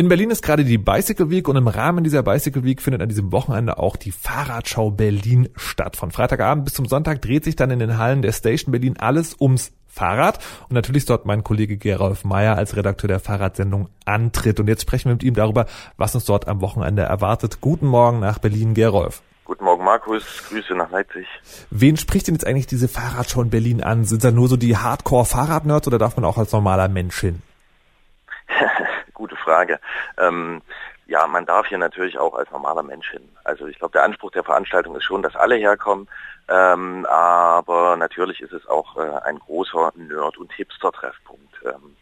In Berlin ist gerade die Bicycle Week und im Rahmen dieser Bicycle Week findet an diesem Wochenende auch die Fahrradschau Berlin statt. Von Freitagabend bis zum Sonntag dreht sich dann in den Hallen der Station Berlin alles ums Fahrrad. Und natürlich ist dort mein Kollege Gerolf Meyer als Redakteur der Fahrradsendung Antritt. Und jetzt sprechen wir mit ihm darüber, was uns dort am Wochenende erwartet. Guten Morgen nach Berlin, Gerolf. Guten Morgen, Markus. Grüße nach Leipzig. Wen spricht denn jetzt eigentlich diese Fahrradschau in Berlin an? Sind da nur so die Hardcore-Fahrradnerds oder darf man auch als normaler Mensch hin? Gute Frage. Ähm, ja, man darf hier natürlich auch als normaler Mensch hin. Also ich glaube, der Anspruch der Veranstaltung ist schon, dass alle herkommen. Ähm, aber natürlich ist es auch äh, ein großer Nerd- und Hipster-Treffpunkt. Ähm,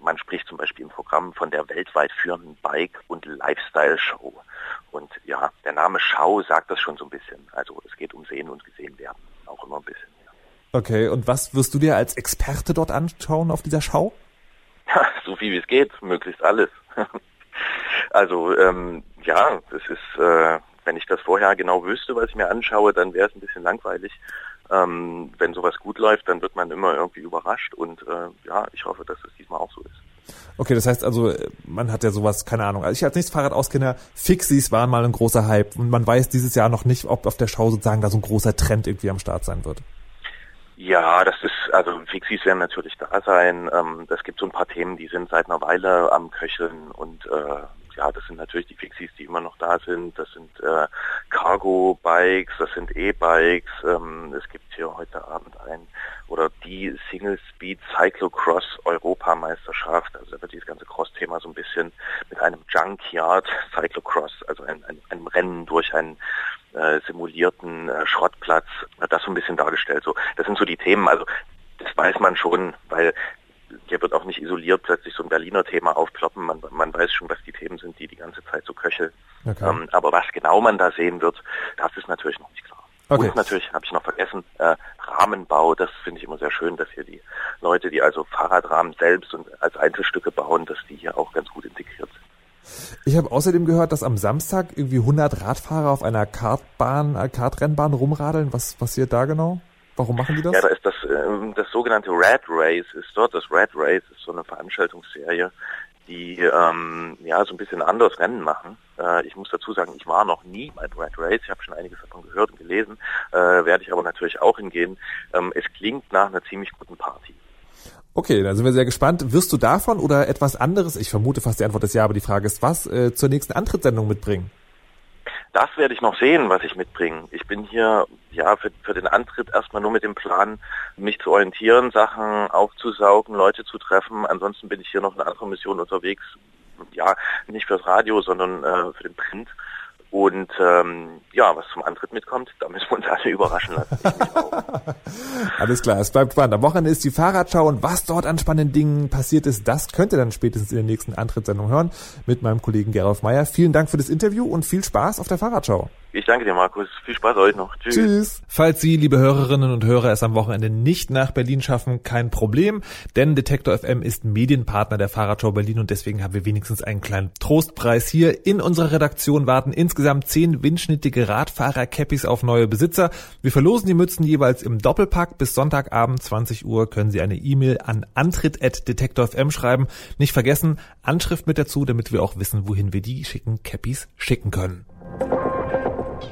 man spricht zum Beispiel im Programm von der weltweit führenden Bike- und Lifestyle-Show. Und ja, der Name Schau sagt das schon so ein bisschen. Also es geht um Sehen und Gesehen werden, auch immer ein bisschen. Ja. Okay, und was wirst du dir als Experte dort anschauen auf dieser Schau? Ja, so viel wie es geht, möglichst alles. also ähm, ja, das ist äh, wenn ich das vorher genau wüsste, was ich mir anschaue, dann wäre es ein bisschen langweilig. Ähm, wenn sowas gut läuft, dann wird man immer irgendwie überrascht und äh, ja, ich hoffe, dass es diesmal auch so ist. Okay, das heißt also, man hat ja sowas, keine Ahnung. Also ich als nicht Fahrradauskenner, Fixies waren mal ein großer Hype und man weiß dieses Jahr noch nicht, ob auf der Schau sozusagen da so ein großer Trend irgendwie am Start sein wird. Ja, das ist, also Fixies werden natürlich da sein. Ähm, es gibt so ein paar Themen, die sind seit einer Weile am Köcheln und äh, ja, das sind natürlich die Fixies, die immer noch da sind. Das sind äh, Cargo-Bikes, das sind E-Bikes. Ähm, es gibt hier heute Abend ein oder die Single Speed Cyclocross Europameisterschaft. Also da wird dieses ganze Cross-Thema so ein bisschen mit einem Junkyard Cyclocross, also ein, ein, einem Rennen durch einen äh, simulierten äh, Schrottplatz, das so ein bisschen dargestellt. So, das sind so die Themen. Also das weiß man schon, weil hier wird auch nicht isoliert plötzlich so ein Berliner Thema aufploppen. Man, man weiß schon, was die Themen sind, die die ganze Zeit so köcheln. Okay. Ähm, aber was genau man da sehen wird, das ist natürlich noch nicht klar. Okay. Und natürlich habe ich noch vergessen, äh, Rahmenbau, das finde ich immer sehr schön, dass hier die Leute, die also Fahrradrahmen selbst und als Einzelstücke bauen, dass die hier auch ganz gut integriert sind. Ich habe außerdem gehört, dass am Samstag irgendwie 100 Radfahrer auf einer Kartbahn, äh, Kartrennbahn rumradeln. Was passiert da genau? Warum machen die das? Ja, da ist das, äh, das sogenannte Red Race ist dort. Das Red Race ist so eine Veranstaltungsserie, die ähm, ja so ein bisschen anders Rennen machen. Äh, ich muss dazu sagen, ich war noch nie beim Red Race. Ich habe schon einiges davon gehört und gelesen. Äh, werde ich aber natürlich auch hingehen. Ähm, es klingt nach einer ziemlich guten Party. Okay, dann sind wir sehr gespannt. Wirst du davon oder etwas anderes, ich vermute fast die Antwort ist ja, aber die Frage ist, was äh, zur nächsten Antrittssendung mitbringen? Das werde ich noch sehen, was ich mitbringe. Ich bin hier ja für, für den Antritt erstmal nur mit dem Plan, mich zu orientieren, Sachen aufzusaugen, Leute zu treffen. Ansonsten bin ich hier noch in anderer Mission unterwegs. Ja, nicht fürs Radio, sondern äh, für den Print. Und ähm, ja, was zum Antritt mitkommt, da müssen wir uns alle überraschen lassen. Alles klar, es bleibt spannend. Am Wochenende ist die Fahrradschau und was dort an spannenden Dingen passiert ist, das könnt ihr dann spätestens in der nächsten Antrittssendung hören mit meinem Kollegen Gerolf Meyer. Vielen Dank für das Interview und viel Spaß auf der Fahrradschau. Ich danke dir, Markus. Viel Spaß euch noch. Tschüss. Tschüss. Falls Sie, liebe Hörerinnen und Hörer, es am Wochenende nicht nach Berlin schaffen, kein Problem, denn Detektor FM ist Medienpartner der Fahrradschau Berlin und deswegen haben wir wenigstens einen kleinen Trostpreis hier. In unserer Redaktion warten insgesamt zehn windschnittige Radfahrer-Cappies auf neue Besitzer. Wir verlosen die Mützen jeweils im Doppelpack. Bis Sonntagabend 20 Uhr können Sie eine E-Mail an antritt.detektor.fm schreiben. Nicht vergessen, Anschrift mit dazu, damit wir auch wissen, wohin wir die schicken Cappies schicken können.